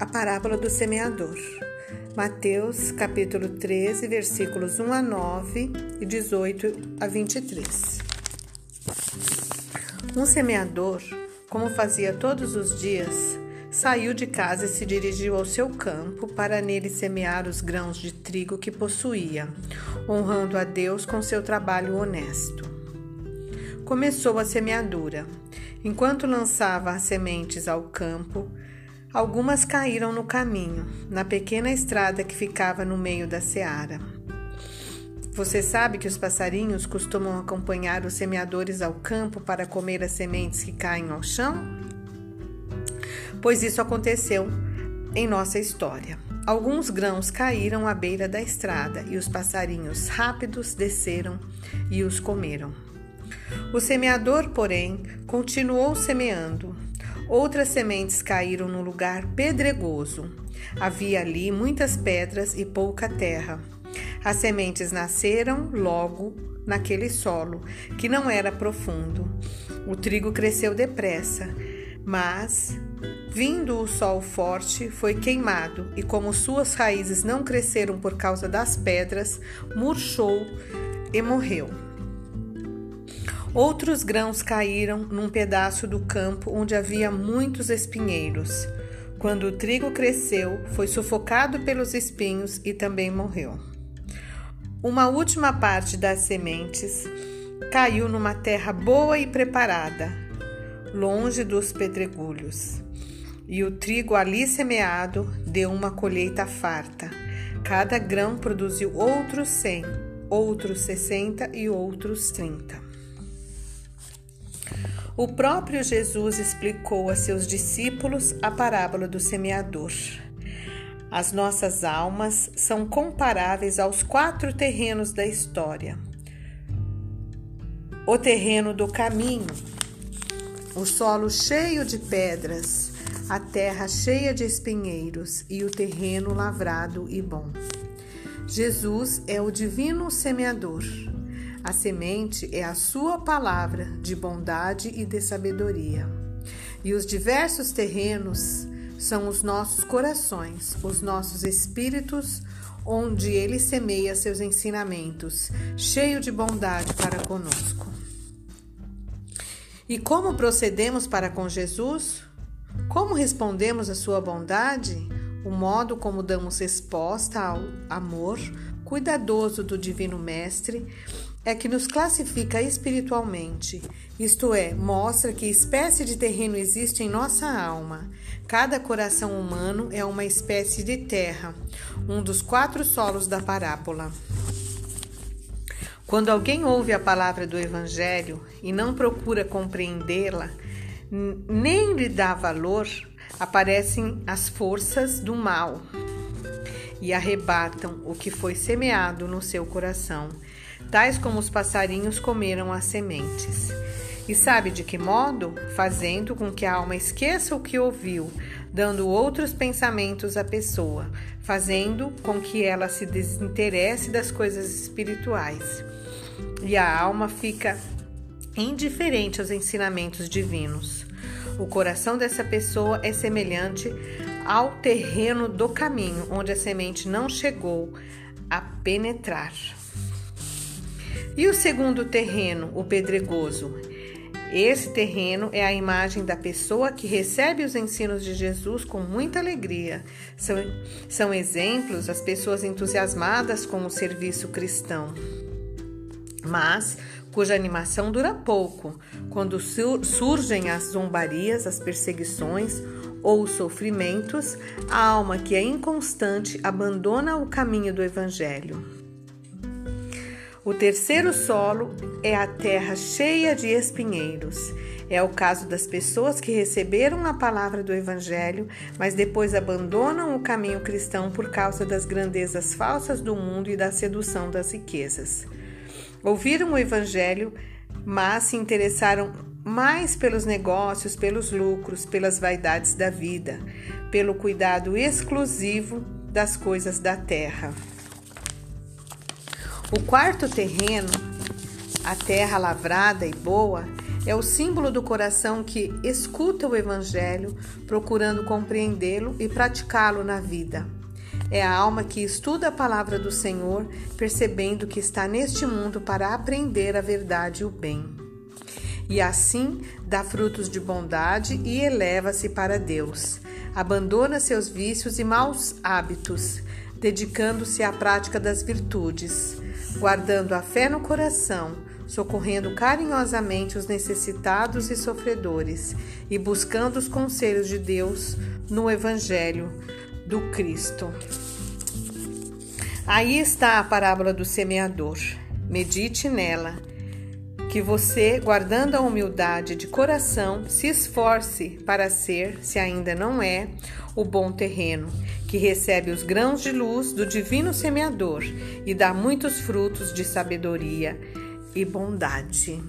A parábola do semeador. Mateus, capítulo 13, versículos 1 a 9 e 18 a 23. Um semeador, como fazia todos os dias, saiu de casa e se dirigiu ao seu campo para nele semear os grãos de trigo que possuía, honrando a Deus com seu trabalho honesto. Começou a semeadura. Enquanto lançava as sementes ao campo, Algumas caíram no caminho, na pequena estrada que ficava no meio da seara. Você sabe que os passarinhos costumam acompanhar os semeadores ao campo para comer as sementes que caem ao chão? Pois isso aconteceu em nossa história. Alguns grãos caíram à beira da estrada e os passarinhos rápidos desceram e os comeram. O semeador, porém, continuou semeando Outras sementes caíram no lugar pedregoso. Havia ali muitas pedras e pouca terra. As sementes nasceram logo naquele solo, que não era profundo. O trigo cresceu depressa, mas, vindo o sol forte, foi queimado, e como suas raízes não cresceram por causa das pedras, murchou e morreu. Outros grãos caíram num pedaço do campo onde havia muitos espinheiros. Quando o trigo cresceu, foi sufocado pelos espinhos e também morreu. Uma última parte das sementes caiu numa terra boa e preparada, longe dos pedregulhos. E o trigo ali semeado deu uma colheita farta. Cada grão produziu outros cem, outros sessenta e outros trinta. O próprio Jesus explicou a seus discípulos a parábola do semeador. As nossas almas são comparáveis aos quatro terrenos da história: o terreno do caminho, o solo cheio de pedras, a terra cheia de espinheiros e o terreno lavrado e bom. Jesus é o divino semeador. A semente é a sua palavra de bondade e de sabedoria. E os diversos terrenos são os nossos corações, os nossos espíritos, onde ele semeia seus ensinamentos, cheio de bondade para conosco. E como procedemos para com Jesus? Como respondemos à sua bondade? O modo como damos resposta ao amor cuidadoso do Divino Mestre é que nos classifica espiritualmente, isto é, mostra que espécie de terreno existe em nossa alma. Cada coração humano é uma espécie de terra, um dos quatro solos da parábola. Quando alguém ouve a palavra do Evangelho e não procura compreendê-la, nem lhe dá valor, aparecem as forças do mal e arrebatam o que foi semeado no seu coração tais como os passarinhos comeram as sementes. E sabe de que modo? Fazendo com que a alma esqueça o que ouviu, dando outros pensamentos à pessoa, fazendo com que ela se desinteresse das coisas espirituais. E a alma fica indiferente aos ensinamentos divinos. O coração dessa pessoa é semelhante ao terreno do caminho, onde a semente não chegou a penetrar. E o segundo terreno, o pedregoso? Esse terreno é a imagem da pessoa que recebe os ensinos de Jesus com muita alegria. São, são exemplos as pessoas entusiasmadas com o serviço cristão, mas cuja animação dura pouco, quando surgem as zombarias, as perseguições ou os sofrimentos, a alma que é inconstante abandona o caminho do Evangelho. O terceiro solo é a terra cheia de espinheiros. É o caso das pessoas que receberam a palavra do Evangelho, mas depois abandonam o caminho cristão por causa das grandezas falsas do mundo e da sedução das riquezas. Ouviram o Evangelho, mas se interessaram mais pelos negócios, pelos lucros, pelas vaidades da vida, pelo cuidado exclusivo das coisas da terra. O quarto terreno, a terra lavrada e boa, É o símbolo do coração que escuta o Evangelho, procurando compreendê-lo e praticá-lo na vida. É a alma que estuda a palavra do Senhor, percebendo que está neste mundo para aprender a verdade e o bem. E assim dá frutos de bondade e eleva-se para Deus. Abandona seus vícios e maus hábitos, dedicando-se à prática das virtudes, guardando a fé no coração, socorrendo carinhosamente os necessitados e sofredores e buscando os conselhos de Deus no Evangelho do Cristo. Aí está a parábola do semeador. Medite nela. Que você, guardando a humildade de coração, se esforce para ser, se ainda não é, o bom terreno, que recebe os grãos de luz do divino semeador e dá muitos frutos de sabedoria e bondade.